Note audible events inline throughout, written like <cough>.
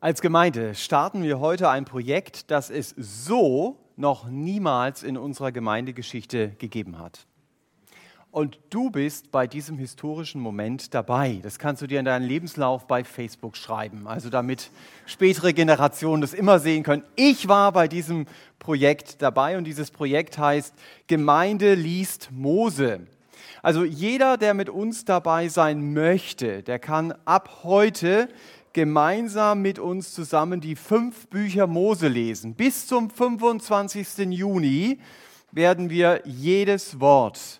Als Gemeinde starten wir heute ein Projekt, das es so noch niemals in unserer Gemeindegeschichte gegeben hat. Und du bist bei diesem historischen Moment dabei. Das kannst du dir in deinen Lebenslauf bei Facebook schreiben, also damit spätere Generationen das immer sehen können. Ich war bei diesem Projekt dabei und dieses Projekt heißt Gemeinde liest Mose. Also jeder, der mit uns dabei sein möchte, der kann ab heute gemeinsam mit uns zusammen die fünf Bücher Mose lesen. Bis zum 25. Juni werden wir jedes Wort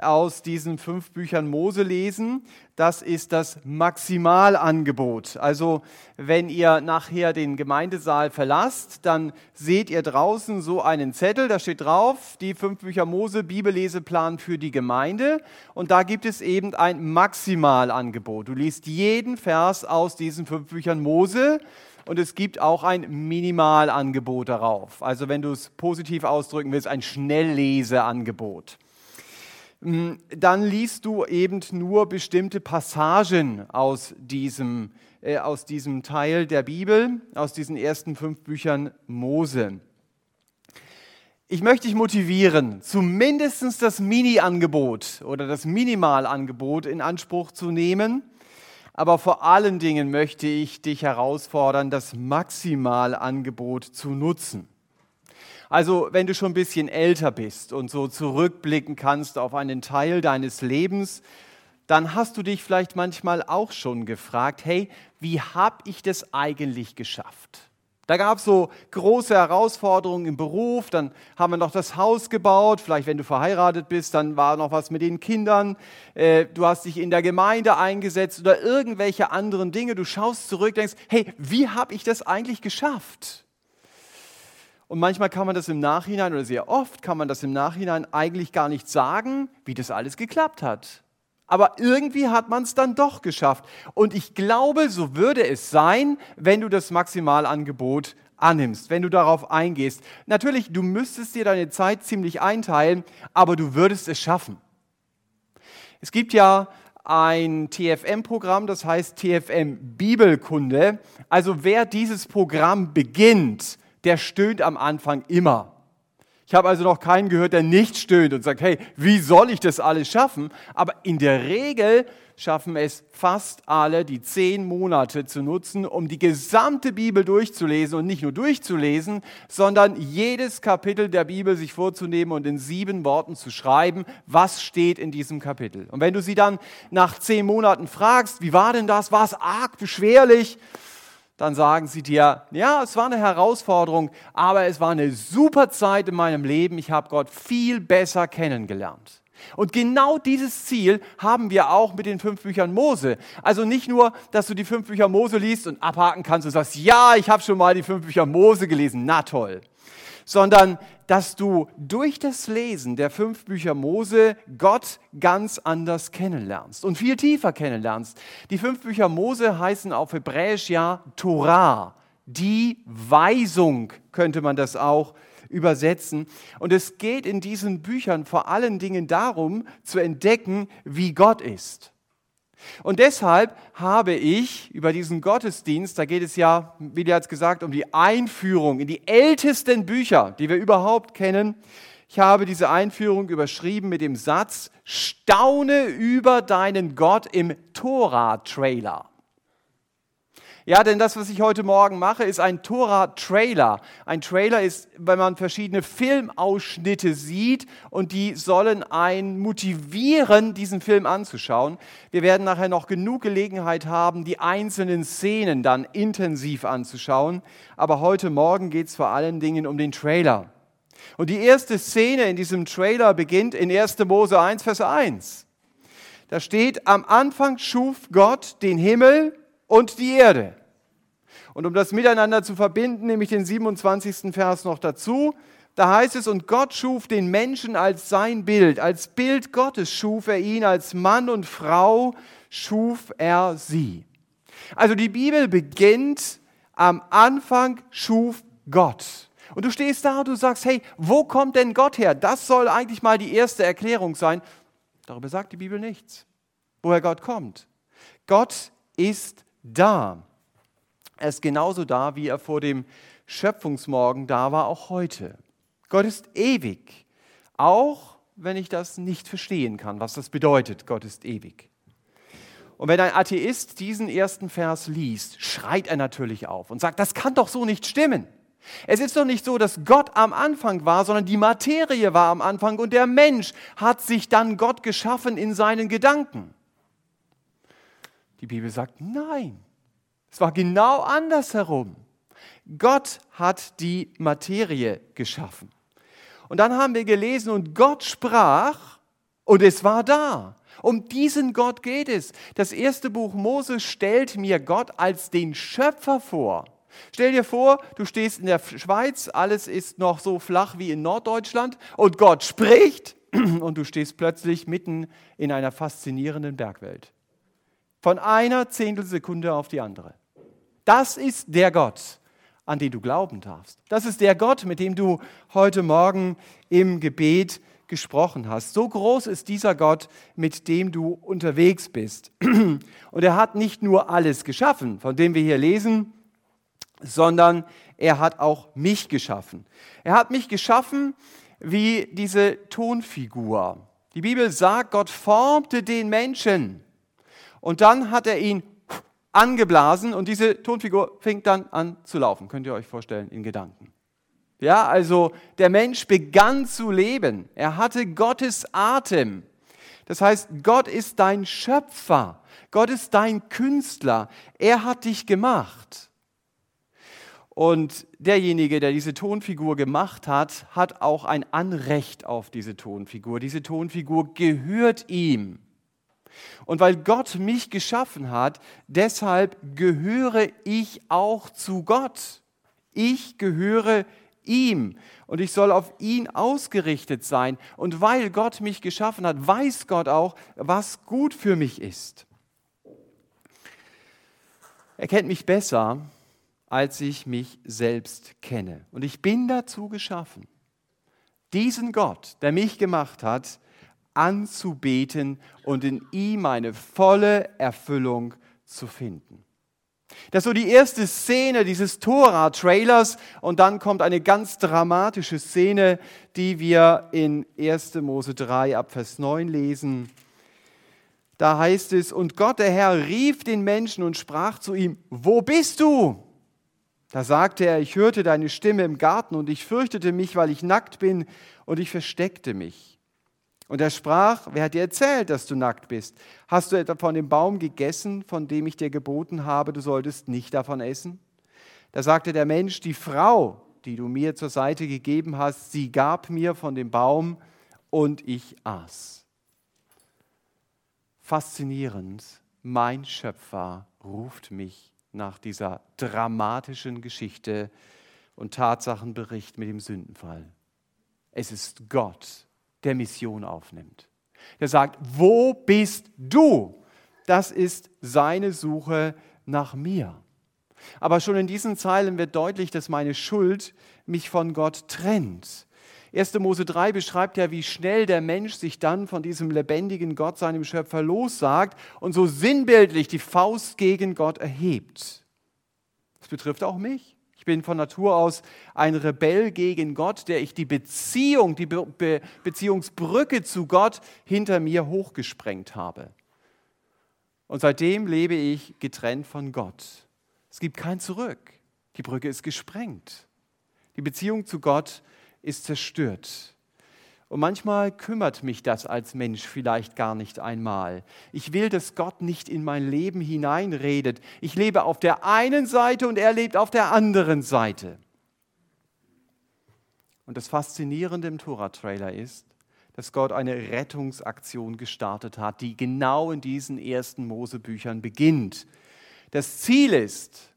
aus diesen fünf Büchern Mose lesen. Das ist das Maximalangebot. Also wenn ihr nachher den Gemeindesaal verlasst, dann seht ihr draußen so einen Zettel, da steht drauf, die fünf Bücher Mose, Bibelleseplan für die Gemeinde. Und da gibt es eben ein Maximalangebot. Du liest jeden Vers aus diesen fünf Büchern Mose. Und es gibt auch ein Minimalangebot darauf. Also wenn du es positiv ausdrücken willst, ein Schnellleseangebot. Mm, dann liest du eben nur bestimmte Passagen aus diesem, äh, aus diesem Teil der Bibel, aus diesen ersten fünf Büchern Mose. Ich möchte dich motivieren, zumindest das Mini-Angebot oder das Minimalangebot in Anspruch zu nehmen. Aber vor allen Dingen möchte ich dich herausfordern, das Maximalangebot zu nutzen. Also wenn du schon ein bisschen älter bist und so zurückblicken kannst auf einen Teil deines Lebens, dann hast du dich vielleicht manchmal auch schon gefragt, hey, wie habe ich das eigentlich geschafft? Da gab es so große Herausforderungen im Beruf, dann haben wir noch das Haus gebaut, vielleicht wenn du verheiratet bist, dann war noch was mit den Kindern, äh, du hast dich in der Gemeinde eingesetzt oder irgendwelche anderen Dinge, du schaust zurück, denkst, hey, wie habe ich das eigentlich geschafft? Und manchmal kann man das im Nachhinein, oder sehr oft kann man das im Nachhinein eigentlich gar nicht sagen, wie das alles geklappt hat. Aber irgendwie hat man es dann doch geschafft. Und ich glaube, so würde es sein, wenn du das Maximalangebot annimmst, wenn du darauf eingehst. Natürlich, du müsstest dir deine Zeit ziemlich einteilen, aber du würdest es schaffen. Es gibt ja ein TFM-Programm, das heißt TFM Bibelkunde. Also wer dieses Programm beginnt, der stöhnt am Anfang immer. Ich habe also noch keinen gehört, der nicht stöhnt und sagt, hey, wie soll ich das alles schaffen? Aber in der Regel schaffen es fast alle, die zehn Monate zu nutzen, um die gesamte Bibel durchzulesen und nicht nur durchzulesen, sondern jedes Kapitel der Bibel sich vorzunehmen und in sieben Worten zu schreiben, was steht in diesem Kapitel. Und wenn du sie dann nach zehn Monaten fragst, wie war denn das? War es arg beschwerlich? Dann sagen sie dir, ja, es war eine Herausforderung, aber es war eine super Zeit in meinem Leben. Ich habe Gott viel besser kennengelernt. Und genau dieses Ziel haben wir auch mit den fünf Büchern Mose. Also nicht nur, dass du die fünf Bücher Mose liest und abhaken kannst und sagst, ja, ich habe schon mal die fünf Bücher Mose gelesen, na toll sondern dass du durch das Lesen der fünf Bücher Mose Gott ganz anders kennenlernst und viel tiefer kennenlernst. Die fünf Bücher Mose heißen auf Hebräisch ja Torah, die Weisung könnte man das auch übersetzen. Und es geht in diesen Büchern vor allen Dingen darum zu entdecken, wie Gott ist. Und deshalb habe ich über diesen Gottesdienst, da geht es ja, wie jetzt gesagt, um die Einführung in die ältesten Bücher, die wir überhaupt kennen. Ich habe diese Einführung überschrieben mit dem Satz, staune über deinen Gott im Tora-Trailer. Ja, denn das, was ich heute Morgen mache, ist ein Tora-Trailer. Ein Trailer ist, wenn man verschiedene Filmausschnitte sieht und die sollen einen motivieren, diesen Film anzuschauen. Wir werden nachher noch genug Gelegenheit haben, die einzelnen Szenen dann intensiv anzuschauen. Aber heute Morgen geht es vor allen Dingen um den Trailer. Und die erste Szene in diesem Trailer beginnt in 1. Mose 1, Vers 1. Da steht, am Anfang schuf Gott den Himmel und die Erde. Und um das miteinander zu verbinden, nehme ich den 27. Vers noch dazu. Da heißt es, und Gott schuf den Menschen als sein Bild, als Bild Gottes schuf er ihn, als Mann und Frau schuf er sie. Also die Bibel beginnt, am Anfang schuf Gott. Und du stehst da und du sagst, hey, wo kommt denn Gott her? Das soll eigentlich mal die erste Erklärung sein. Darüber sagt die Bibel nichts, woher Gott kommt. Gott ist da. Er ist genauso da, wie er vor dem Schöpfungsmorgen da war, auch heute. Gott ist ewig, auch wenn ich das nicht verstehen kann, was das bedeutet, Gott ist ewig. Und wenn ein Atheist diesen ersten Vers liest, schreit er natürlich auf und sagt, das kann doch so nicht stimmen. Es ist doch nicht so, dass Gott am Anfang war, sondern die Materie war am Anfang und der Mensch hat sich dann Gott geschaffen in seinen Gedanken. Die Bibel sagt, nein, es war genau andersherum. Gott hat die Materie geschaffen. Und dann haben wir gelesen, und Gott sprach, und es war da. Um diesen Gott geht es. Das erste Buch Mose stellt mir Gott als den Schöpfer vor. Stell dir vor, du stehst in der Schweiz, alles ist noch so flach wie in Norddeutschland und Gott spricht <clears throat> und du stehst plötzlich mitten in einer faszinierenden Bergwelt. Von einer Zehntelsekunde auf die andere. Das ist der Gott, an den du glauben darfst. Das ist der Gott, mit dem du heute Morgen im Gebet gesprochen hast. So groß ist dieser Gott, mit dem du unterwegs bist. <clears throat> Und er hat nicht nur alles geschaffen, von dem wir hier lesen, sondern er hat auch mich geschaffen. Er hat mich geschaffen wie diese Tonfigur. Die Bibel sagt, Gott formte den Menschen und dann hat er ihn angeblasen und diese Tonfigur fängt dann an zu laufen. Könnt ihr euch vorstellen in Gedanken. Ja, also der Mensch begann zu leben. Er hatte Gottes Atem. Das heißt, Gott ist dein Schöpfer. Gott ist dein Künstler. Er hat dich gemacht. Und derjenige, der diese Tonfigur gemacht hat, hat auch ein Anrecht auf diese Tonfigur. Diese Tonfigur gehört ihm. Und weil Gott mich geschaffen hat, deshalb gehöre ich auch zu Gott. Ich gehöre ihm und ich soll auf ihn ausgerichtet sein. Und weil Gott mich geschaffen hat, weiß Gott auch, was gut für mich ist. Er kennt mich besser als ich mich selbst kenne. Und ich bin dazu geschaffen, diesen Gott, der mich gemacht hat, anzubeten und in ihm eine volle Erfüllung zu finden. Das ist so die erste Szene dieses Tora-Trailers und dann kommt eine ganz dramatische Szene, die wir in 1. Mose 3 ab Vers 9 lesen. Da heißt es, und Gott der Herr rief den Menschen und sprach zu ihm, wo bist du? Da sagte er, ich hörte deine Stimme im Garten und ich fürchtete mich, weil ich nackt bin und ich versteckte mich. Und er sprach, wer hat dir erzählt, dass du nackt bist? Hast du etwa von dem Baum gegessen, von dem ich dir geboten habe, du solltest nicht davon essen? Da sagte der Mensch, die Frau, die du mir zur Seite gegeben hast, sie gab mir von dem Baum und ich aß. Faszinierend, mein Schöpfer ruft mich nach dieser dramatischen Geschichte und Tatsachenbericht mit dem Sündenfall. Es ist Gott, der Mission aufnimmt. Der sagt, wo bist du? Das ist seine Suche nach mir. Aber schon in diesen Zeilen wird deutlich, dass meine Schuld mich von Gott trennt. 1. Mose 3 beschreibt ja, wie schnell der Mensch sich dann von diesem lebendigen Gott, seinem Schöpfer, lossagt und so sinnbildlich die Faust gegen Gott erhebt. Das betrifft auch mich. Ich bin von Natur aus ein Rebell gegen Gott, der ich die Beziehung, die Be Be Beziehungsbrücke zu Gott hinter mir hochgesprengt habe. Und seitdem lebe ich getrennt von Gott. Es gibt kein Zurück. Die Brücke ist gesprengt. Die Beziehung zu Gott ist zerstört. Und manchmal kümmert mich das als Mensch vielleicht gar nicht einmal. Ich will, dass Gott nicht in mein Leben hineinredet. Ich lebe auf der einen Seite und er lebt auf der anderen Seite. Und das Faszinierende im Tora-Trailer ist, dass Gott eine Rettungsaktion gestartet hat, die genau in diesen ersten Mosebüchern beginnt. Das Ziel ist,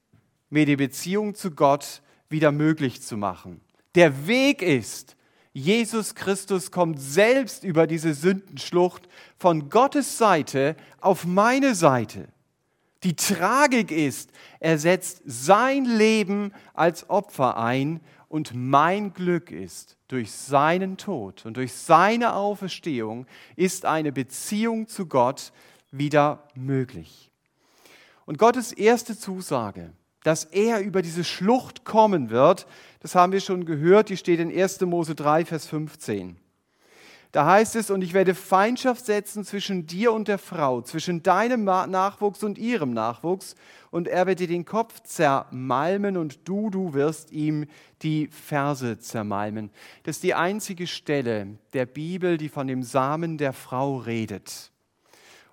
mir die Beziehung zu Gott wieder möglich zu machen. Der Weg ist, Jesus Christus kommt selbst über diese Sündenschlucht von Gottes Seite auf meine Seite. Die Tragik ist, er setzt sein Leben als Opfer ein und mein Glück ist, durch seinen Tod und durch seine Auferstehung ist eine Beziehung zu Gott wieder möglich. Und Gottes erste Zusage dass er über diese Schlucht kommen wird. Das haben wir schon gehört, die steht in 1. Mose 3, Vers 15. Da heißt es, und ich werde Feindschaft setzen zwischen dir und der Frau, zwischen deinem Nachwuchs und ihrem Nachwuchs, und er wird dir den Kopf zermalmen und du, du wirst ihm die Verse zermalmen. Das ist die einzige Stelle der Bibel, die von dem Samen der Frau redet.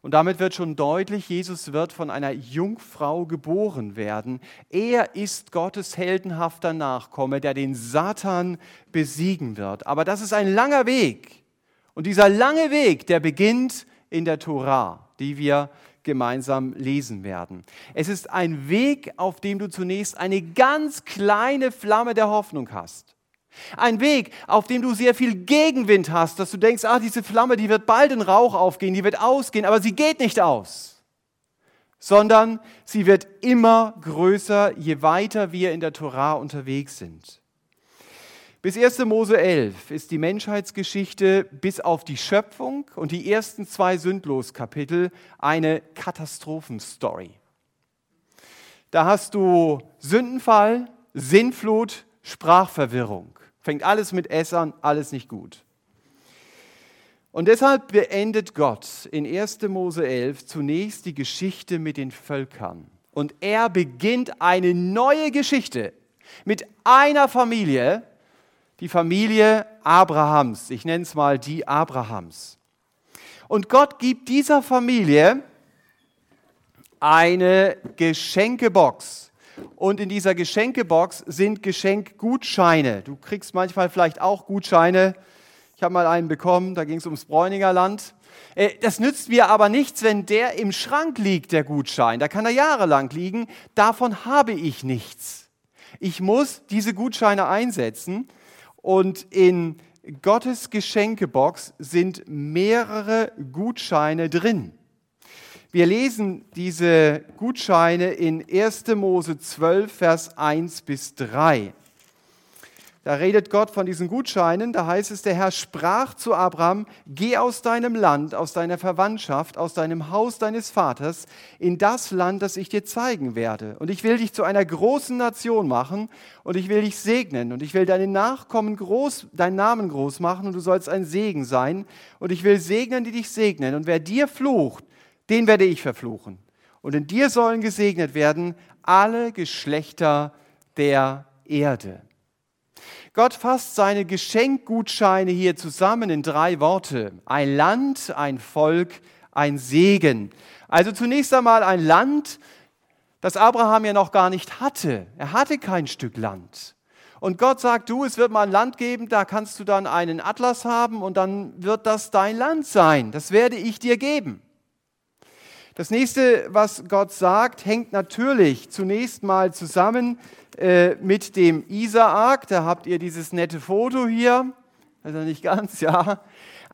Und damit wird schon deutlich, Jesus wird von einer Jungfrau geboren werden. Er ist Gottes heldenhafter Nachkomme, der den Satan besiegen wird. Aber das ist ein langer Weg. Und dieser lange Weg, der beginnt in der Tora, die wir gemeinsam lesen werden. Es ist ein Weg, auf dem du zunächst eine ganz kleine Flamme der Hoffnung hast. Ein Weg, auf dem du sehr viel Gegenwind hast, dass du denkst, ah, diese Flamme, die wird bald in Rauch aufgehen, die wird ausgehen, aber sie geht nicht aus, sondern sie wird immer größer, je weiter wir in der Torah unterwegs sind. Bis 1. Mose 11 ist die Menschheitsgeschichte bis auf die Schöpfung und die ersten zwei Sündlos-Kapitel eine Katastrophenstory. Da hast du Sündenfall, Sinnflut, Sprachverwirrung. Fängt alles mit S an, alles nicht gut. Und deshalb beendet Gott in 1. Mose 11 zunächst die Geschichte mit den Völkern. Und er beginnt eine neue Geschichte mit einer Familie, die Familie Abrahams. Ich nenne es mal die Abrahams. Und Gott gibt dieser Familie eine Geschenkebox. Und in dieser Geschenkebox sind Geschenkgutscheine. Du kriegst manchmal vielleicht auch Gutscheine. Ich habe mal einen bekommen, da ging es ums Bräuninger Land. Äh, das nützt mir aber nichts, wenn der im Schrank liegt, der Gutschein. Da kann er jahrelang liegen. Davon habe ich nichts. Ich muss diese Gutscheine einsetzen. Und in Gottes Geschenkebox sind mehrere Gutscheine drin. Wir lesen diese Gutscheine in 1. Mose 12, Vers 1 bis 3. Da redet Gott von diesen Gutscheinen. Da heißt es, der Herr sprach zu Abraham, geh aus deinem Land, aus deiner Verwandtschaft, aus deinem Haus deines Vaters, in das Land, das ich dir zeigen werde. Und ich will dich zu einer großen Nation machen und ich will dich segnen und ich will deine Nachkommen groß, deinen Namen groß machen und du sollst ein Segen sein. Und ich will segnen, die dich segnen. Und wer dir flucht, den werde ich verfluchen. Und in dir sollen gesegnet werden alle Geschlechter der Erde. Gott fasst seine Geschenkgutscheine hier zusammen in drei Worte. Ein Land, ein Volk, ein Segen. Also zunächst einmal ein Land, das Abraham ja noch gar nicht hatte. Er hatte kein Stück Land. Und Gott sagt, du, es wird mal ein Land geben, da kannst du dann einen Atlas haben und dann wird das dein Land sein. Das werde ich dir geben. Das nächste, was Gott sagt, hängt natürlich zunächst mal zusammen äh, mit dem Isaak. Da habt ihr dieses nette Foto hier. Also nicht ganz, <laughs> ja.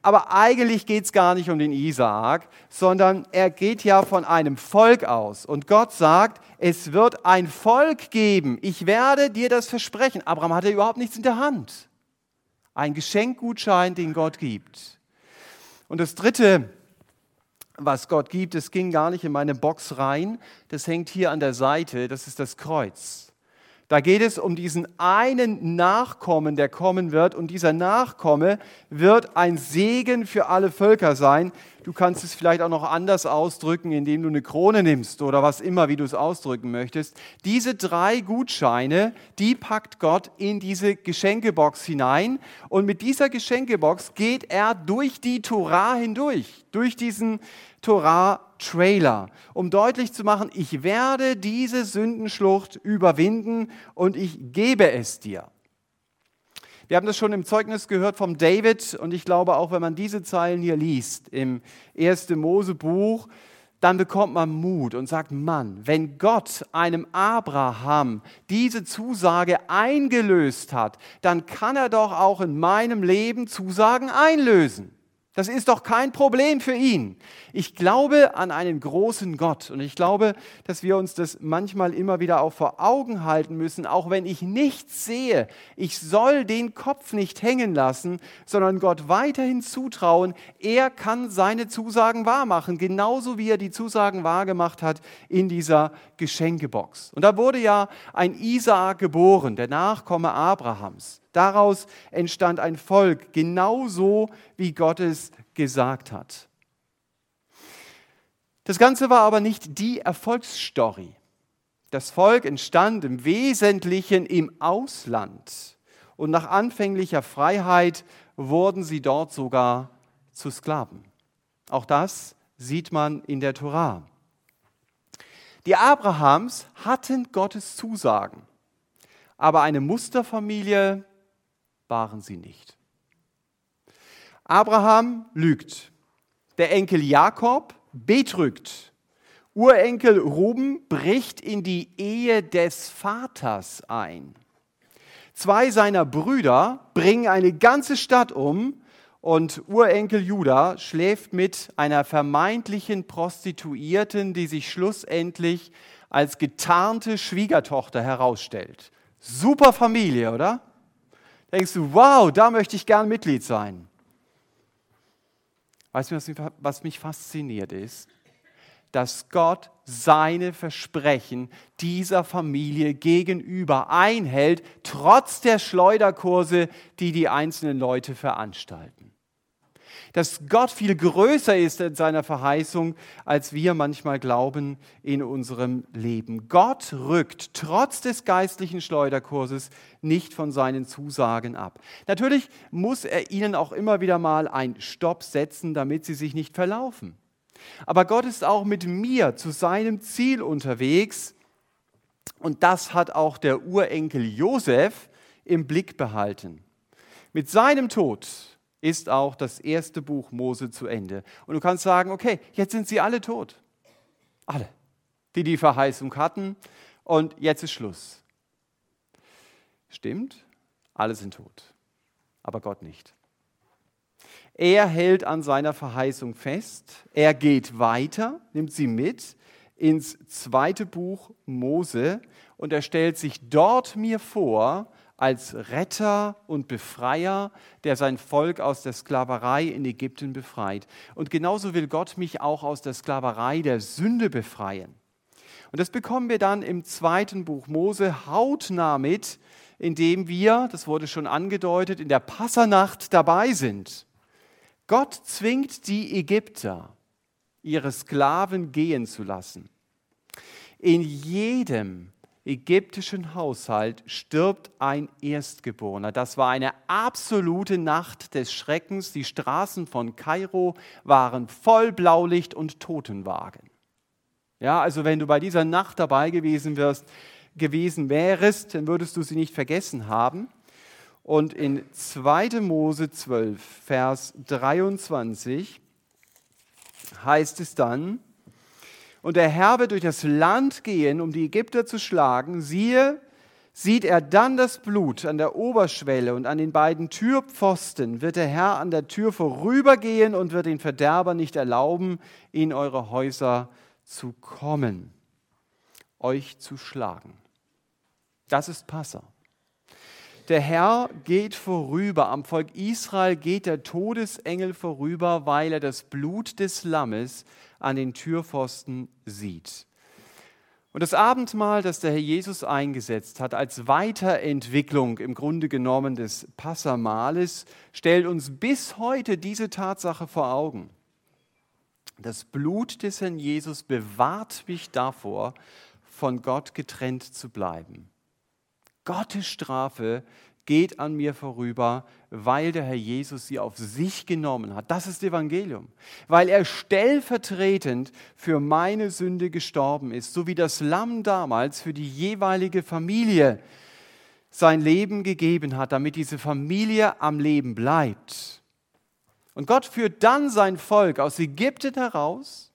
Aber eigentlich geht es gar nicht um den Isaak, sondern er geht ja von einem Volk aus. Und Gott sagt, es wird ein Volk geben. Ich werde dir das versprechen. Abraham hatte überhaupt nichts in der Hand. Ein Geschenkgutschein, den Gott gibt. Und das Dritte, was Gott gibt, es ging gar nicht in meine Box rein. Das hängt hier an der Seite, das ist das Kreuz. Da geht es um diesen einen Nachkommen, der kommen wird. Und dieser Nachkomme wird ein Segen für alle Völker sein. Du kannst es vielleicht auch noch anders ausdrücken, indem du eine Krone nimmst oder was immer, wie du es ausdrücken möchtest. Diese drei Gutscheine, die packt Gott in diese Geschenkebox hinein. Und mit dieser Geschenkebox geht er durch die Torah hindurch, durch diesen Torah-Trailer, um deutlich zu machen, ich werde diese Sündenschlucht überwinden und ich gebe es dir. Wir haben das schon im Zeugnis gehört vom David und ich glaube auch, wenn man diese Zeilen hier liest im 1. Mosebuch, dann bekommt man Mut und sagt, Mann, wenn Gott einem Abraham diese Zusage eingelöst hat, dann kann er doch auch in meinem Leben Zusagen einlösen. Das ist doch kein Problem für ihn. Ich glaube an einen großen Gott und ich glaube, dass wir uns das manchmal immer wieder auch vor Augen halten müssen, auch wenn ich nichts sehe. Ich soll den Kopf nicht hängen lassen, sondern Gott weiterhin zutrauen. Er kann seine Zusagen wahrmachen, genauso wie er die Zusagen wahrgemacht hat in dieser Geschenkebox. Und da wurde ja ein Isaak geboren, der Nachkomme Abrahams. Daraus entstand ein Volk, genauso wie Gott es gesagt hat. Das Ganze war aber nicht die Erfolgsstory. Das Volk entstand im Wesentlichen im Ausland und nach anfänglicher Freiheit wurden sie dort sogar zu Sklaven. Auch das sieht man in der Torah. Die Abrahams hatten Gottes Zusagen, aber eine Musterfamilie waren sie nicht. Abraham lügt. Der Enkel Jakob betrügt. Urenkel Ruben bricht in die Ehe des Vaters ein. Zwei seiner Brüder bringen eine ganze Stadt um und Urenkel Judah schläft mit einer vermeintlichen Prostituierten, die sich schlussendlich als getarnte Schwiegertochter herausstellt. Super Familie, oder? Denkst du, wow, da möchte ich gern Mitglied sein. Weißt du, was mich fasziniert ist? Dass Gott seine Versprechen dieser Familie gegenüber einhält, trotz der Schleuderkurse, die die einzelnen Leute veranstalten dass Gott viel größer ist in seiner Verheißung, als wir manchmal glauben in unserem Leben. Gott rückt trotz des geistlichen Schleuderkurses nicht von seinen Zusagen ab. Natürlich muss er ihnen auch immer wieder mal ein Stopp setzen, damit sie sich nicht verlaufen. Aber Gott ist auch mit mir zu seinem Ziel unterwegs. Und das hat auch der Urenkel Josef im Blick behalten. Mit seinem Tod ist auch das erste Buch Mose zu Ende. Und du kannst sagen, okay, jetzt sind sie alle tot. Alle, die die Verheißung hatten. Und jetzt ist Schluss. Stimmt, alle sind tot, aber Gott nicht. Er hält an seiner Verheißung fest, er geht weiter, nimmt sie mit ins zweite Buch Mose und er stellt sich dort mir vor als Retter und Befreier, der sein Volk aus der Sklaverei in Ägypten befreit. Und genauso will Gott mich auch aus der Sklaverei der Sünde befreien. Und das bekommen wir dann im zweiten Buch Mose hautnah mit, indem wir, das wurde schon angedeutet, in der Passernacht dabei sind. Gott zwingt die Ägypter, ihre Sklaven gehen zu lassen. In jedem ägyptischen Haushalt stirbt ein Erstgeborener. Das war eine absolute Nacht des Schreckens. Die Straßen von Kairo waren voll Blaulicht und Totenwagen. Ja, also wenn du bei dieser Nacht dabei gewesen wirst, gewesen wärst, dann würdest du sie nicht vergessen haben. Und in 2. Mose 12, Vers 23 heißt es dann, und der Herr wird durch das Land gehen, um die Ägypter zu schlagen, siehe, sieht er dann das Blut an der Oberschwelle und an den beiden Türpfosten, wird der Herr an der Tür vorübergehen und wird den Verderber nicht erlauben, in eure Häuser zu kommen, euch zu schlagen. Das ist Passa. Der Herr geht vorüber, am Volk Israel geht der Todesengel vorüber, weil er das Blut des Lammes an den Türpfosten sieht. Und das Abendmahl, das der Herr Jesus eingesetzt hat, als Weiterentwicklung im Grunde genommen des Passamales, stellt uns bis heute diese Tatsache vor Augen. Das Blut des Herrn Jesus bewahrt mich davor, von Gott getrennt zu bleiben. Gottes Strafe geht an mir vorüber, weil der Herr Jesus sie auf sich genommen hat. Das ist Evangelium. Weil er stellvertretend für meine Sünde gestorben ist, so wie das Lamm damals für die jeweilige Familie sein Leben gegeben hat, damit diese Familie am Leben bleibt. Und Gott führt dann sein Volk aus Ägypten heraus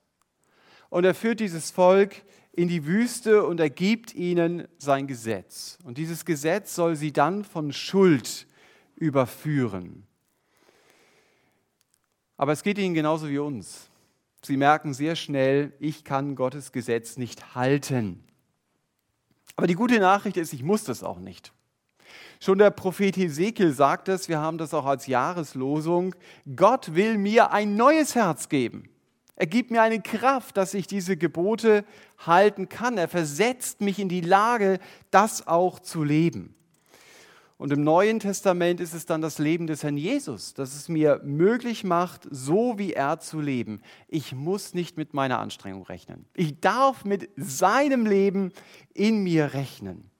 und er führt dieses Volk in die Wüste und er gibt ihnen sein Gesetz. Und dieses Gesetz soll sie dann von Schuld überführen. Aber es geht ihnen genauso wie uns. Sie merken sehr schnell, ich kann Gottes Gesetz nicht halten. Aber die gute Nachricht ist, ich muss das auch nicht. Schon der Prophet Hesekiel sagt es, wir haben das auch als Jahreslosung, Gott will mir ein neues Herz geben. Er gibt mir eine Kraft, dass ich diese Gebote halten kann. Er versetzt mich in die Lage, das auch zu leben. Und im Neuen Testament ist es dann das Leben des Herrn Jesus, das es mir möglich macht, so wie er zu leben. Ich muss nicht mit meiner Anstrengung rechnen. Ich darf mit seinem Leben in mir rechnen.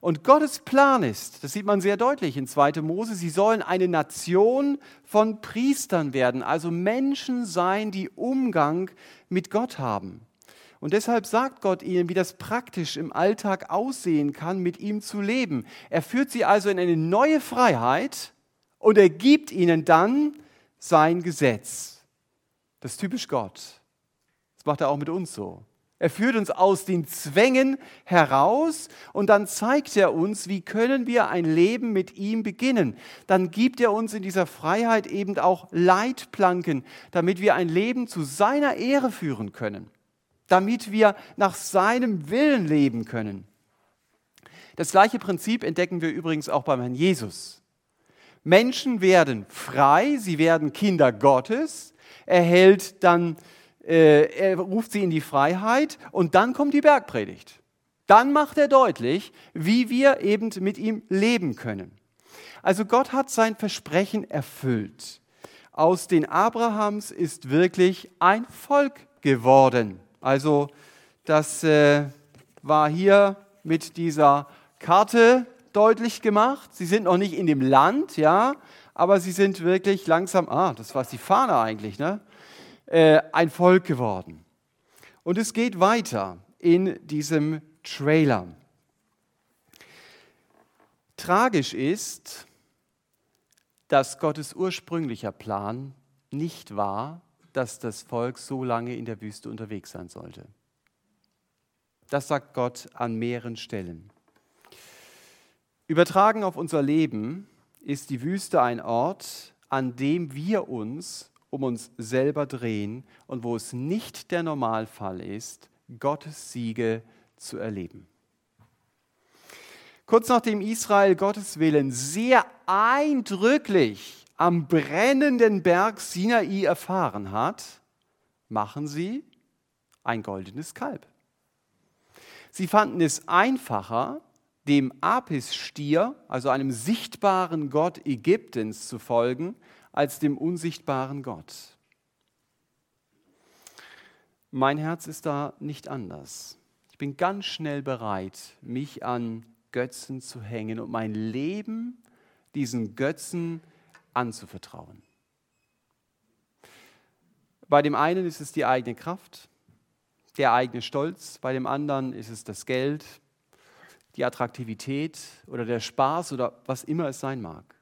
Und Gottes Plan ist, das sieht man sehr deutlich in 2. Mose, sie sollen eine Nation von Priestern werden, also Menschen sein, die Umgang mit Gott haben. Und deshalb sagt Gott ihnen, wie das praktisch im Alltag aussehen kann, mit ihm zu leben. Er führt sie also in eine neue Freiheit und er gibt ihnen dann sein Gesetz. Das ist typisch Gott. Das macht er auch mit uns so. Er führt uns aus den Zwängen heraus und dann zeigt er uns, wie können wir ein Leben mit ihm beginnen. Dann gibt er uns in dieser Freiheit eben auch Leitplanken, damit wir ein Leben zu seiner Ehre führen können damit wir nach seinem Willen leben können. Das gleiche Prinzip entdecken wir übrigens auch beim Herrn Jesus. Menschen werden frei, sie werden Kinder Gottes, er hält dann, er ruft sie in die Freiheit und dann kommt die Bergpredigt. Dann macht er deutlich, wie wir eben mit ihm leben können. Also Gott hat sein Versprechen erfüllt. Aus den Abrahams ist wirklich ein Volk geworden. Also das äh, war hier mit dieser Karte deutlich gemacht. Sie sind noch nicht in dem Land, ja, aber sie sind wirklich langsam, ah, das war die Fahne eigentlich, ne? Äh, ein Volk geworden. Und es geht weiter in diesem Trailer. Tragisch ist, dass Gottes ursprünglicher Plan nicht war, dass das Volk so lange in der Wüste unterwegs sein sollte. Das sagt Gott an mehreren Stellen. Übertragen auf unser Leben ist die Wüste ein Ort, an dem wir uns um uns selber drehen und wo es nicht der Normalfall ist, Gottes Siege zu erleben. Kurz nachdem Israel Gottes Willen sehr eindrücklich am brennenden Berg Sinai erfahren hat, machen sie ein goldenes Kalb. Sie fanden es einfacher, dem Apis-Stier, also einem sichtbaren Gott Ägyptens, zu folgen, als dem unsichtbaren Gott. Mein Herz ist da nicht anders. Ich bin ganz schnell bereit, mich an Götzen zu hängen und mein Leben diesen Götzen zu anzuvertrauen. Bei dem einen ist es die eigene Kraft, der eigene Stolz, bei dem anderen ist es das Geld, die Attraktivität oder der Spaß oder was immer es sein mag.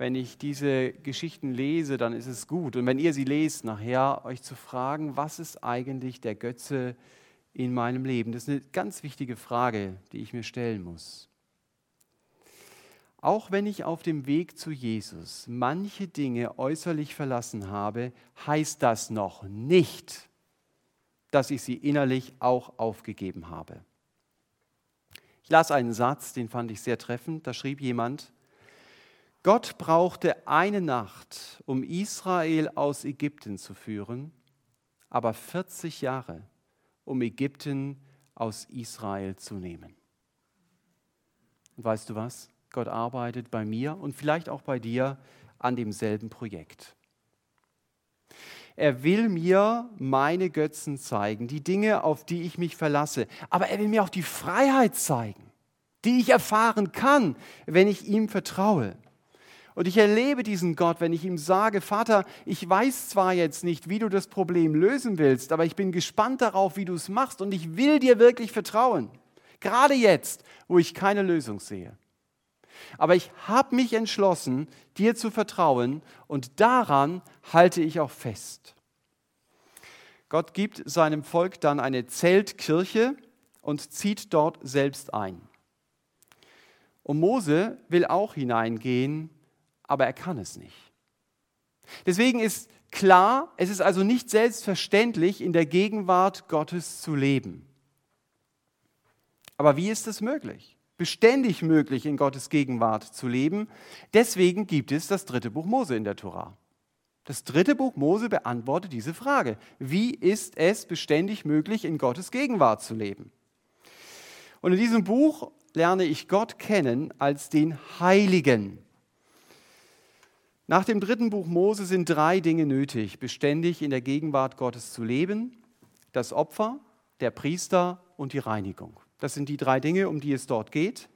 Wenn ich diese Geschichten lese, dann ist es gut. Und wenn ihr sie lest, nachher euch zu fragen, was ist eigentlich der Götze in meinem Leben? Das ist eine ganz wichtige Frage, die ich mir stellen muss. Auch wenn ich auf dem Weg zu Jesus manche Dinge äußerlich verlassen habe, heißt das noch nicht, dass ich sie innerlich auch aufgegeben habe. Ich las einen Satz, den fand ich sehr treffend. Da schrieb jemand, Gott brauchte eine Nacht, um Israel aus Ägypten zu führen, aber 40 Jahre, um Ägypten aus Israel zu nehmen. Und weißt du was? Gott arbeitet bei mir und vielleicht auch bei dir an demselben Projekt. Er will mir meine Götzen zeigen, die Dinge, auf die ich mich verlasse. Aber er will mir auch die Freiheit zeigen, die ich erfahren kann, wenn ich ihm vertraue. Und ich erlebe diesen Gott, wenn ich ihm sage, Vater, ich weiß zwar jetzt nicht, wie du das Problem lösen willst, aber ich bin gespannt darauf, wie du es machst und ich will dir wirklich vertrauen. Gerade jetzt, wo ich keine Lösung sehe. Aber ich habe mich entschlossen, dir zu vertrauen und daran halte ich auch fest. Gott gibt seinem Volk dann eine Zeltkirche und zieht dort selbst ein. Und Mose will auch hineingehen, aber er kann es nicht. Deswegen ist klar, es ist also nicht selbstverständlich, in der Gegenwart Gottes zu leben. Aber wie ist es möglich? Beständig möglich, in Gottes Gegenwart zu leben. Deswegen gibt es das dritte Buch Mose in der Tora. Das dritte Buch Mose beantwortet diese Frage. Wie ist es beständig möglich, in Gottes Gegenwart zu leben? Und in diesem Buch lerne ich Gott kennen als den Heiligen. Nach dem dritten Buch Mose sind drei Dinge nötig, beständig in der Gegenwart Gottes zu leben. Das Opfer, der Priester und die Reinigung. Das sind die drei Dinge, um die es dort geht.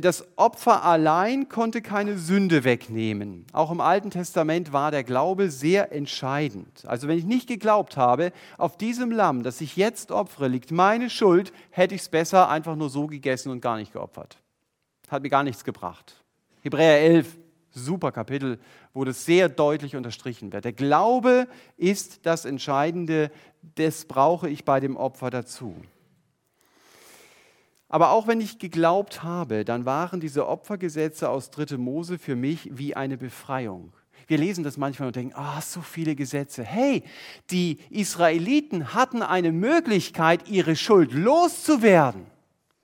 Das Opfer allein konnte keine Sünde wegnehmen. Auch im Alten Testament war der Glaube sehr entscheidend. Also wenn ich nicht geglaubt habe, auf diesem Lamm, das ich jetzt opfere, liegt meine Schuld, hätte ich es besser einfach nur so gegessen und gar nicht geopfert. Hat mir gar nichts gebracht. Hebräer 11, super Kapitel, wo das sehr deutlich unterstrichen wird. Der Glaube ist das Entscheidende, das brauche ich bei dem Opfer dazu. Aber auch wenn ich geglaubt habe, dann waren diese Opfergesetze aus 3. Mose für mich wie eine Befreiung. Wir lesen das manchmal und denken, ah, oh, so viele Gesetze. Hey, die Israeliten hatten eine Möglichkeit, ihre Schuld loszuwerden.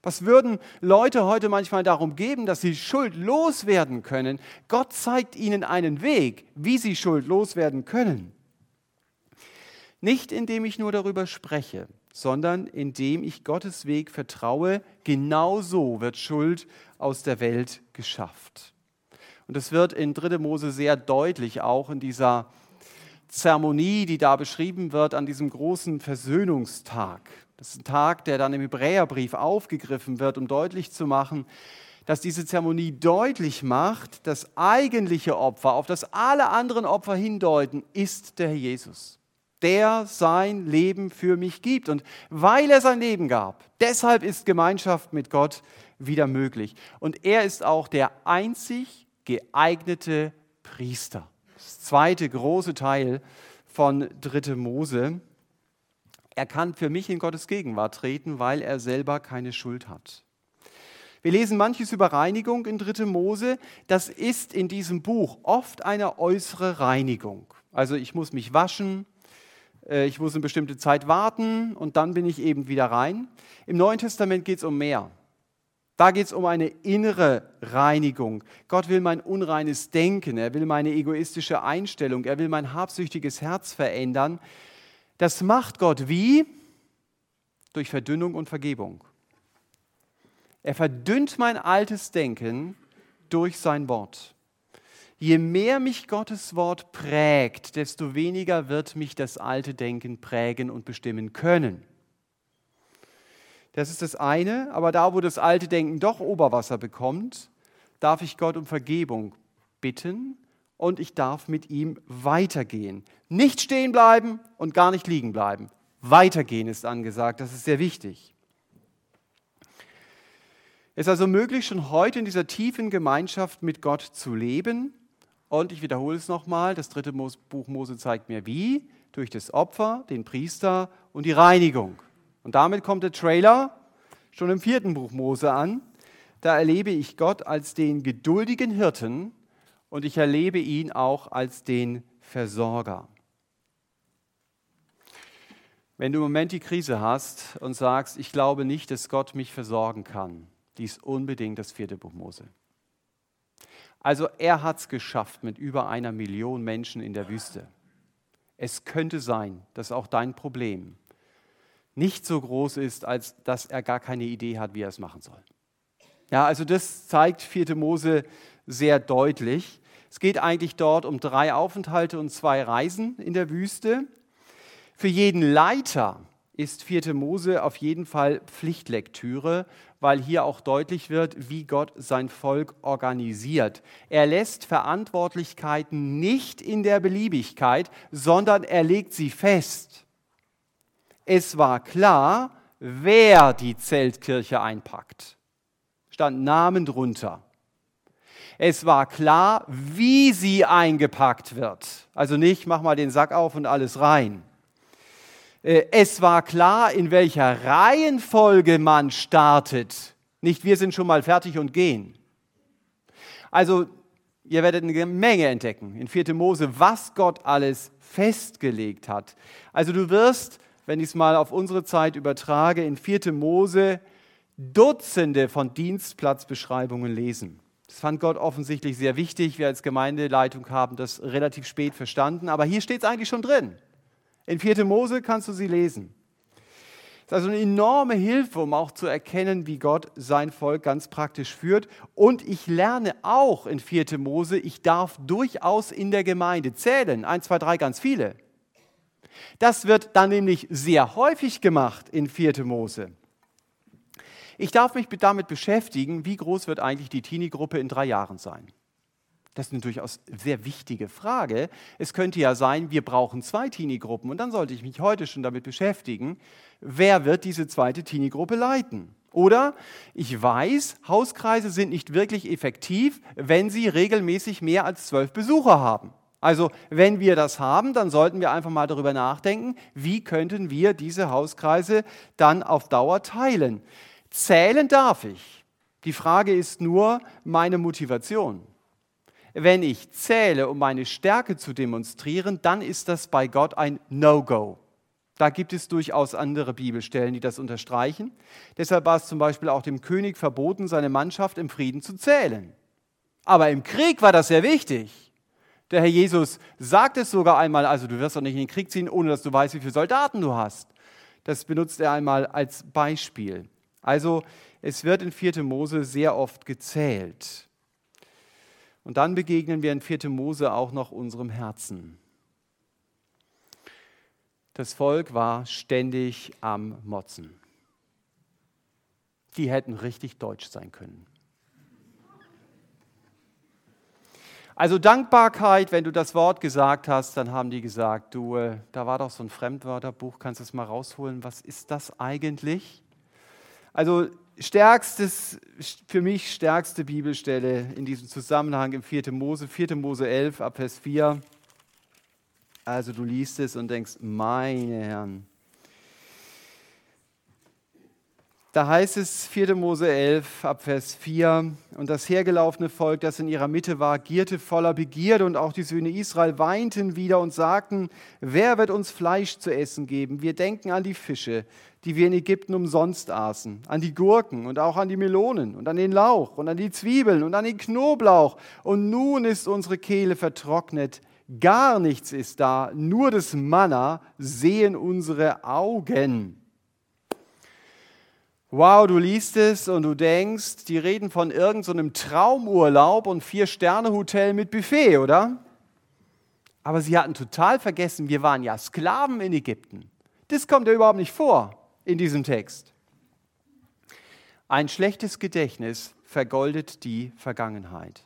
Was würden Leute heute manchmal darum geben, dass sie Schuld loswerden können? Gott zeigt ihnen einen Weg, wie sie Schuld loswerden können. Nicht indem ich nur darüber spreche, sondern indem ich Gottes Weg vertraue, genau so wird Schuld aus der Welt geschafft. Und das wird in 3. Mose sehr deutlich, auch in dieser Zeremonie, die da beschrieben wird, an diesem großen Versöhnungstag. Das ist ein Tag, der dann im Hebräerbrief aufgegriffen wird, um deutlich zu machen, dass diese Zeremonie deutlich macht, das eigentliche Opfer, auf das alle anderen Opfer hindeuten, ist der Herr Jesus der sein Leben für mich gibt. Und weil er sein Leben gab, deshalb ist Gemeinschaft mit Gott wieder möglich. Und er ist auch der einzig geeignete Priester. Zweite große Teil von 3. Mose. Er kann für mich in Gottes Gegenwart treten, weil er selber keine Schuld hat. Wir lesen manches über Reinigung in 3. Mose. Das ist in diesem Buch oft eine äußere Reinigung. Also ich muss mich waschen, äh, ich muss eine bestimmte Zeit warten und dann bin ich eben wieder rein. Im Neuen Testament geht es um mehr. Da geht es um eine innere Reinigung. Gott will mein unreines Denken, er will meine egoistische Einstellung, er will mein habsüchtiges Herz verändern. Das macht Gott wie? Durch Verdünnung und Vergebung. Er verdünnt mein altes Denken durch sein Wort. Je mehr mich Gottes Wort prägt, desto weniger wird mich das alte Denken prägen und bestimmen können. Das ist das eine, aber da, wo das alte Denken doch Oberwasser bekommt, darf ich Gott um Vergebung bitten und ich darf mit ihm weitergehen. Nicht stehen bleiben und gar nicht liegen bleiben. Weitergehen ist angesagt, das ist sehr wichtig. Es ist also möglich, schon heute in dieser tiefen Gemeinschaft mit Gott zu leben und ich wiederhole es nochmal, das dritte Buch Mose zeigt mir wie, durch das Opfer, den Priester und die Reinigung. Und damit kommt der Trailer schon im vierten Buch Mose an. Da erlebe ich Gott als den geduldigen Hirten und ich erlebe ihn auch als den Versorger. Wenn du im Moment die Krise hast und sagst, ich glaube nicht, dass Gott mich versorgen kann, dies unbedingt das vierte Buch Mose. Also er hat es geschafft mit über einer Million Menschen in der Wüste. Es könnte sein, dass auch dein Problem nicht so groß ist, als dass er gar keine Idee hat, wie er es machen soll. Ja, also das zeigt 4. Mose sehr deutlich. Es geht eigentlich dort um drei Aufenthalte und zwei Reisen in der Wüste. Für jeden Leiter ist 4. Mose auf jeden Fall Pflichtlektüre, weil hier auch deutlich wird, wie Gott sein Volk organisiert. Er lässt Verantwortlichkeiten nicht in der Beliebigkeit, sondern er legt sie fest. Es war klar, wer die Zeltkirche einpackt. Stand Namen drunter. Es war klar, wie sie eingepackt wird. Also nicht, mach mal den Sack auf und alles rein. Äh, es war klar, in welcher Reihenfolge man startet. Nicht wir sind schon mal fertig und gehen. Also Ihr werdet eine Menge entdecken in 4. Mose, was Gott alles festgelegt hat. Also du wirst, wenn ich es mal auf unsere Zeit übertrage, in 4. Mose Dutzende von Dienstplatzbeschreibungen lesen. Das fand Gott offensichtlich sehr wichtig. Wir als Gemeindeleitung haben das relativ spät verstanden, aber hier steht es eigentlich schon drin. In 4. Mose kannst du sie lesen. Das ist also eine enorme Hilfe, um auch zu erkennen, wie Gott sein Volk ganz praktisch führt. Und ich lerne auch in 4. Mose, ich darf durchaus in der Gemeinde zählen. Eins, zwei, drei, ganz viele. Das wird dann nämlich sehr häufig gemacht in 4. Mose. Ich darf mich damit beschäftigen, wie groß wird eigentlich die Teenie-Gruppe in drei Jahren sein. Das ist eine durchaus sehr wichtige Frage. Es könnte ja sein, wir brauchen zwei Teenie-Gruppen und dann sollte ich mich heute schon damit beschäftigen, wer wird diese zweite Teenie-Gruppe leiten. Oder ich weiß, Hauskreise sind nicht wirklich effektiv, wenn sie regelmäßig mehr als zwölf Besucher haben. Also wenn wir das haben, dann sollten wir einfach mal darüber nachdenken, wie könnten wir diese Hauskreise dann auf Dauer teilen. Zählen darf ich. Die Frage ist nur meine Motivation. Wenn ich zähle, um meine Stärke zu demonstrieren, dann ist das bei Gott ein No-Go. Da gibt es durchaus andere Bibelstellen, die das unterstreichen. Deshalb war es zum Beispiel auch dem König verboten, seine Mannschaft im Frieden zu zählen. Aber im Krieg war das sehr wichtig. Der Herr Jesus sagt es sogar einmal, also du wirst doch nicht in den Krieg ziehen, ohne dass du weißt, wie viele Soldaten du hast. Das benutzt er einmal als Beispiel. Also es wird in 4. Mose sehr oft gezählt. Und dann begegnen wir in 4. Mose auch noch unserem Herzen. Das Volk war ständig am Motzen. Die hätten richtig deutsch sein können. Also Dankbarkeit, wenn du das Wort gesagt hast, dann haben die gesagt, du, äh, da war doch so ein Fremdwörterbuch, kannst du es mal rausholen, was ist das eigentlich? Also stärkstes, für mich stärkste Bibelstelle in diesem Zusammenhang im 4. Mose, 4. Mose 11 ab Vers 4. Also du liest es und denkst, meine Herren. Da heißt es 4. Mose 11 ab Vers 4, und das hergelaufene Volk, das in ihrer Mitte war, gierte voller Begierde, und auch die Söhne Israel weinten wieder und sagten, wer wird uns Fleisch zu essen geben? Wir denken an die Fische, die wir in Ägypten umsonst aßen, an die Gurken und auch an die Melonen und an den Lauch und an die Zwiebeln und an den Knoblauch. Und nun ist unsere Kehle vertrocknet, gar nichts ist da, nur das Manna sehen unsere Augen. Wow, du liest es und du denkst, die reden von irgendeinem so Traumurlaub und Vier-Sterne-Hotel mit Buffet, oder? Aber sie hatten total vergessen, wir waren ja Sklaven in Ägypten. Das kommt ja überhaupt nicht vor in diesem Text. Ein schlechtes Gedächtnis vergoldet die Vergangenheit.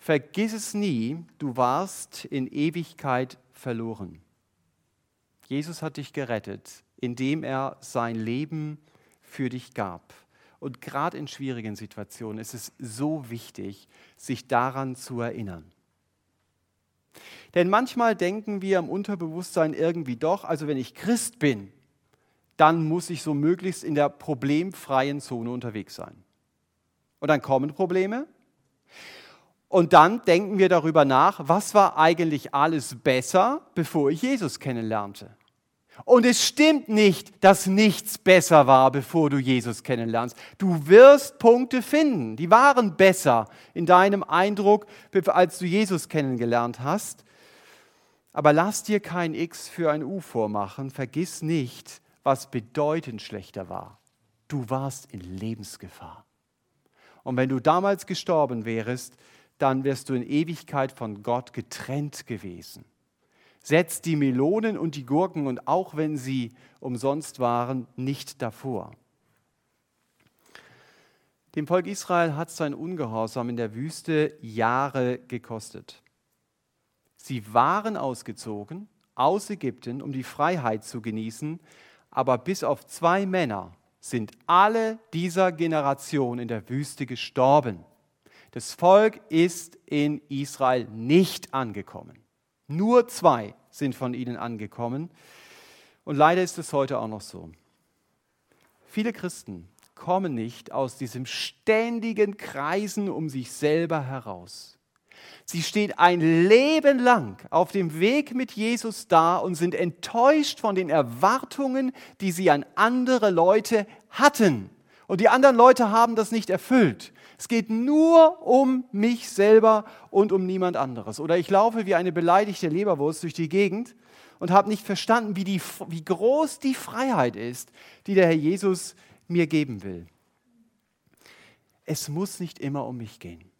Vergiss es nie, du warst in Ewigkeit verloren. Jesus hat dich gerettet, indem er sein Leben für dich gab. Und gerade in schwierigen Situationen ist es so wichtig, sich daran zu erinnern. Denn manchmal denken wir im Unterbewusstsein irgendwie doch, also wenn ich Christ bin, dann muss ich so möglichst in der problemfreien Zone unterwegs sein. Und dann kommen Probleme. Und dann denken wir darüber nach, was war eigentlich alles besser, bevor ich Jesus kennenlernte. Und es stimmt nicht, dass nichts besser war, bevor du Jesus kennenlernst. Du wirst Punkte finden, die waren besser in deinem Eindruck, als du Jesus kennengelernt hast. Aber lass dir kein X für ein U vormachen. Vergiss nicht, was bedeutend schlechter war. Du warst in Lebensgefahr. Und wenn du damals gestorben wärst, dann wärst du in Ewigkeit von Gott getrennt gewesen. Setz die Melonen und die Gurken und auch wenn sie umsonst waren, nicht davor. Dem Volk Israel hat sein Ungehorsam in der Wüste Jahre gekostet. Sie waren ausgezogen aus Ägypten, um die Freiheit zu genießen, aber bis auf zwei Männer sind alle dieser Generation in der Wüste gestorben. Das Volk ist in Israel nicht angekommen. Nur zwei sind von ihnen angekommen. Und leider ist es heute auch noch so. Viele Christen kommen nicht aus diesem ständigen Kreisen um sich selber heraus. Sie stehen ein Leben lang auf dem Weg mit Jesus da und sind enttäuscht von den Erwartungen, die sie an andere Leute hatten. Und die anderen Leute haben das nicht erfüllt. Es geht nur um mich selber und um niemand anderes. Oder ich laufe wie eine beleidigte Leberwurst durch die Gegend und habe nicht verstanden, wie, die, wie groß die Freiheit ist, die der Herr Jesus mir geben will. Es muss nicht immer um mich gehen.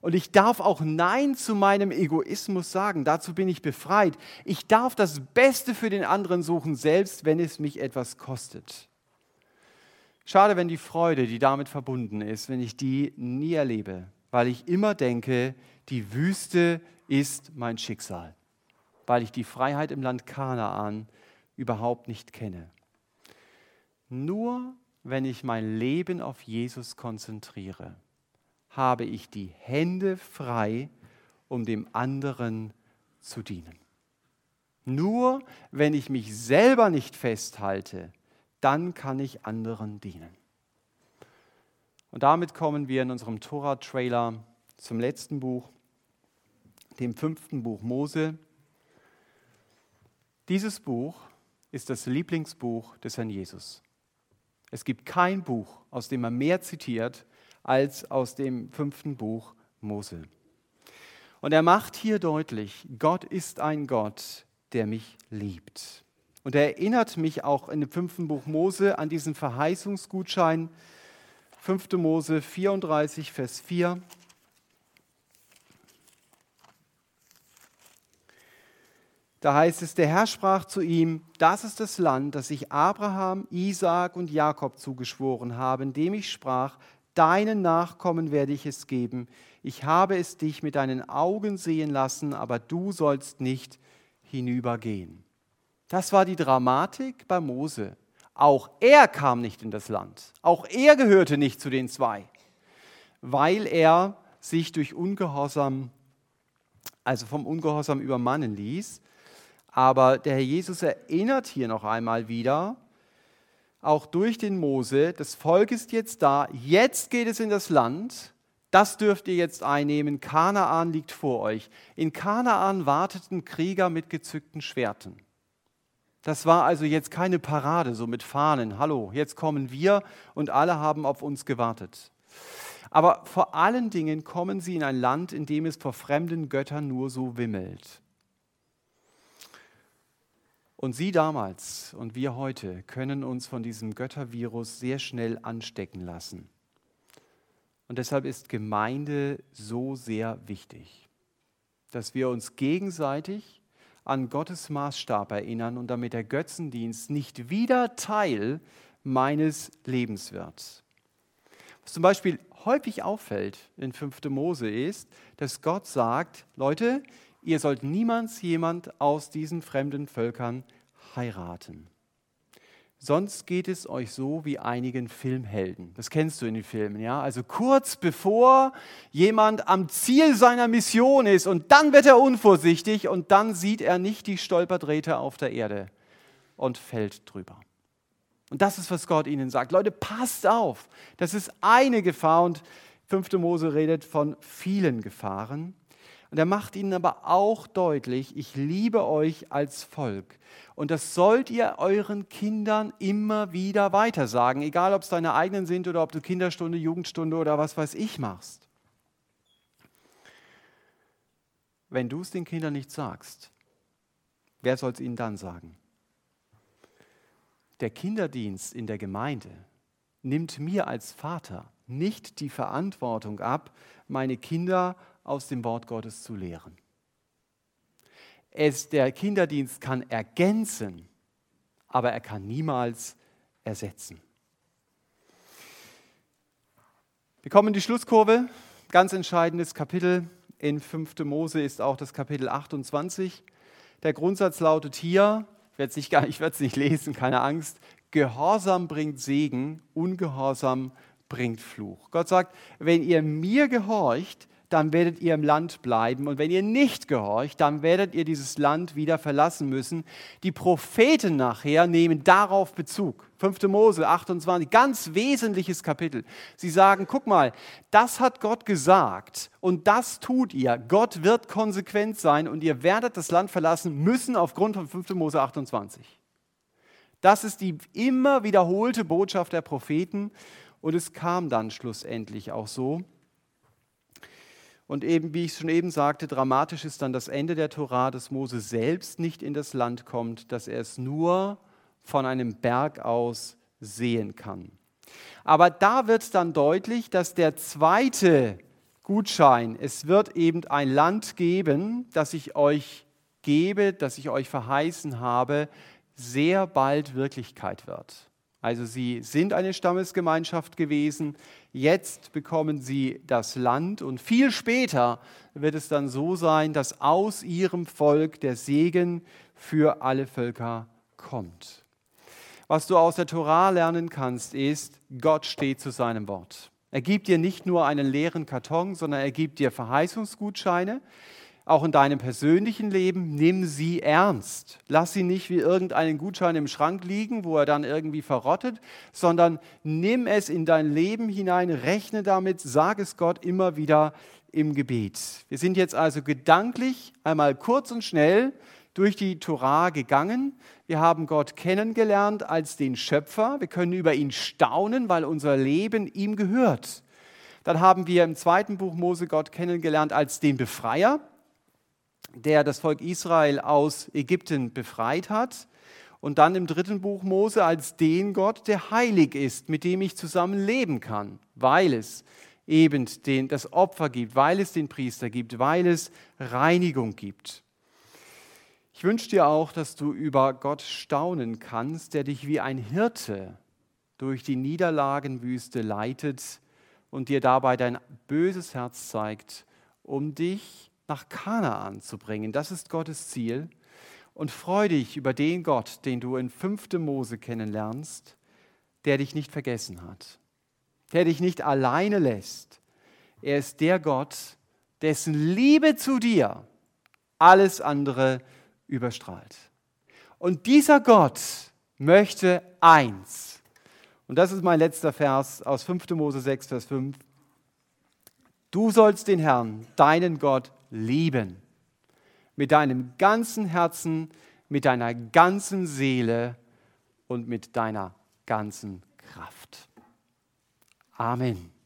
Und ich darf auch Nein zu meinem Egoismus sagen. Dazu bin ich befreit. Ich darf das Beste für den anderen suchen, selbst wenn es mich etwas kostet. Schade, wenn die Freude, die damit verbunden ist, wenn ich die nie erlebe, weil ich immer denke, die Wüste ist mein Schicksal, weil ich die Freiheit im Land Kanaan überhaupt nicht kenne. Nur wenn ich mein Leben auf Jesus konzentriere, habe ich die Hände frei, um dem anderen zu dienen. Nur wenn ich mich selber nicht festhalte, dann kann ich anderen dienen. Und damit kommen wir in unserem Tora-Trailer zum letzten Buch, dem fünften Buch Mose. Dieses Buch ist das Lieblingsbuch des Herrn Jesus. Es gibt kein Buch, aus dem er mehr zitiert als aus dem fünften Buch Mose. Und er macht hier deutlich, Gott ist ein Gott, der mich liebt. Und er erinnert mich auch in dem fünften Buch Mose an diesen Verheißungsgutschein, 5. Mose 34, Vers 4. Da heißt es, der Herr sprach zu ihm, das ist das Land, das ich Abraham, Isaak und Jakob zugeschworen habe, indem ich sprach, deinen Nachkommen werde ich es geben. Ich habe es dich mit deinen Augen sehen lassen, aber du sollst nicht hinübergehen. Das war die Dramatik bei Mose. Auch er kam nicht in das Land. Auch er gehörte nicht zu den zwei, weil er sich durch Ungehorsam, also vom Ungehorsam übermannen ließ. Aber der Herr Jesus erinnert hier noch einmal wieder, auch durch den Mose, das Volk ist jetzt da, jetzt geht es in das Land, das dürft ihr jetzt einnehmen, Kanaan liegt vor euch. In Kanaan warteten Krieger mit gezückten Schwerten. Das war also jetzt keine Parade, so mit Fahnen. Hallo, jetzt kommen wir und alle haben auf uns gewartet. Aber vor allen Dingen kommen sie in ein Land, in dem es vor fremden Göttern nur so wimmelt. Und Sie damals und wir heute können uns von diesem Göttervirus sehr schnell anstecken lassen. Und deshalb ist Gemeinde so sehr wichtig, dass wir uns gegenseitig an Gottes Maßstab erinnern und damit der Götzendienst nicht wieder Teil meines Lebens wird. Was zum Beispiel häufig auffällt in 5. Mose ist, dass Gott sagt, Leute, ihr sollt niemals jemand aus diesen fremden Völkern heiraten. Sonst geht es euch so wie einigen Filmhelden. Das kennst du in den Filmen, ja? Also kurz bevor jemand am Ziel seiner Mission ist und dann wird er unvorsichtig und dann sieht er nicht die Stolperdrähte auf der Erde und fällt drüber. Und das ist, was Gott ihnen sagt. Leute, passt auf. Das ist eine Gefahr und 5. Mose redet von vielen Gefahren. Und er macht ihnen aber auch deutlich, ich liebe euch als Volk. Und das sollt ihr euren Kindern immer wieder weitersagen, egal ob es deine eigenen sind oder ob du Kinderstunde, Jugendstunde oder was weiß ich machst. Wenn du es den Kindern nicht sagst, wer soll es ihnen dann sagen? Der Kinderdienst in der Gemeinde nimmt mir als Vater nicht die Verantwortung ab, meine Kinder aus dem Wort Gottes zu lehren. Es, der Kinderdienst kann ergänzen, aber er kann niemals ersetzen. Wir kommen in die Schlusskurve. Ganz entscheidendes Kapitel in 5. Mose ist auch das Kapitel 28. Der Grundsatz lautet hier, ich werde es nicht, nicht lesen, keine Angst, Gehorsam bringt Segen, Ungehorsam bringt Fluch. Gott sagt, wenn ihr mir gehorcht, dann werdet ihr im Land bleiben. Und wenn ihr nicht gehorcht, dann werdet ihr dieses Land wieder verlassen müssen. Die Propheten nachher nehmen darauf Bezug. 5. Mose 28, ganz wesentliches Kapitel. Sie sagen, guck mal, das hat Gott gesagt und das tut ihr. Gott wird konsequent sein und ihr werdet das Land verlassen müssen aufgrund von 5. Mose 28. Das ist die immer wiederholte Botschaft der Propheten und es kam dann schlussendlich auch so. Und eben, wie ich schon eben sagte, dramatisch ist dann das Ende der Tora, dass Mose selbst nicht in das Land kommt, dass er es nur von einem Berg aus sehen kann. Aber da wird dann deutlich, dass der zweite Gutschein, es wird eben ein Land geben, das ich euch gebe, das ich euch verheißen habe, sehr bald Wirklichkeit wird. Also sie sind eine Stammesgemeinschaft gewesen, jetzt bekommen sie das Land und viel später wird es dann so sein, dass aus ihrem Volk der Segen für alle Völker kommt. Was du aus der Torah lernen kannst, ist, Gott steht zu seinem Wort. Er gibt dir nicht nur einen leeren Karton, sondern er gibt dir Verheißungsgutscheine, auch in deinem persönlichen Leben, nimm sie ernst. Lass sie nicht wie irgendeinen Gutschein im Schrank liegen, wo er dann irgendwie verrottet, sondern nimm es in dein Leben hinein, rechne damit, sag es Gott immer wieder im Gebet. Wir sind jetzt also gedanklich einmal kurz und schnell durch die Torah gegangen. Wir haben Gott kennengelernt als den Schöpfer. Wir können über ihn staunen, weil unser Leben ihm gehört. Dann haben wir im zweiten Buch Mose Gott kennengelernt als den Befreier der das Volk Israel aus Ägypten befreit hat. Und dann im dritten Buch Mose als den Gott, der heilig ist, mit dem ich zusammen leben kann, weil es eben den, das Opfer gibt, weil es den Priester gibt, weil es Reinigung gibt. Ich wünsche dir auch, dass du über Gott staunen kannst, der dich wie ein Hirte durch die Niederlagenwüste leitet und dir dabei dein böses Herz zeigt, um dich nach Kanaan zu bringen. Das ist Gottes Ziel. Und freu dich über den Gott, den du in 5. Mose kennenlernst, der dich nicht vergessen hat, der dich nicht alleine lässt. Er ist der Gott, dessen Liebe zu dir alles andere überstrahlt. Und dieser Gott möchte eins. Und das ist mein letzter Vers aus 5. Mose 6, Vers 5. Du sollst den Herrn, deinen Gott, lieben. Mit deinem ganzen Herzen, mit deiner ganzen Seele und mit deiner ganzen Kraft. Amen.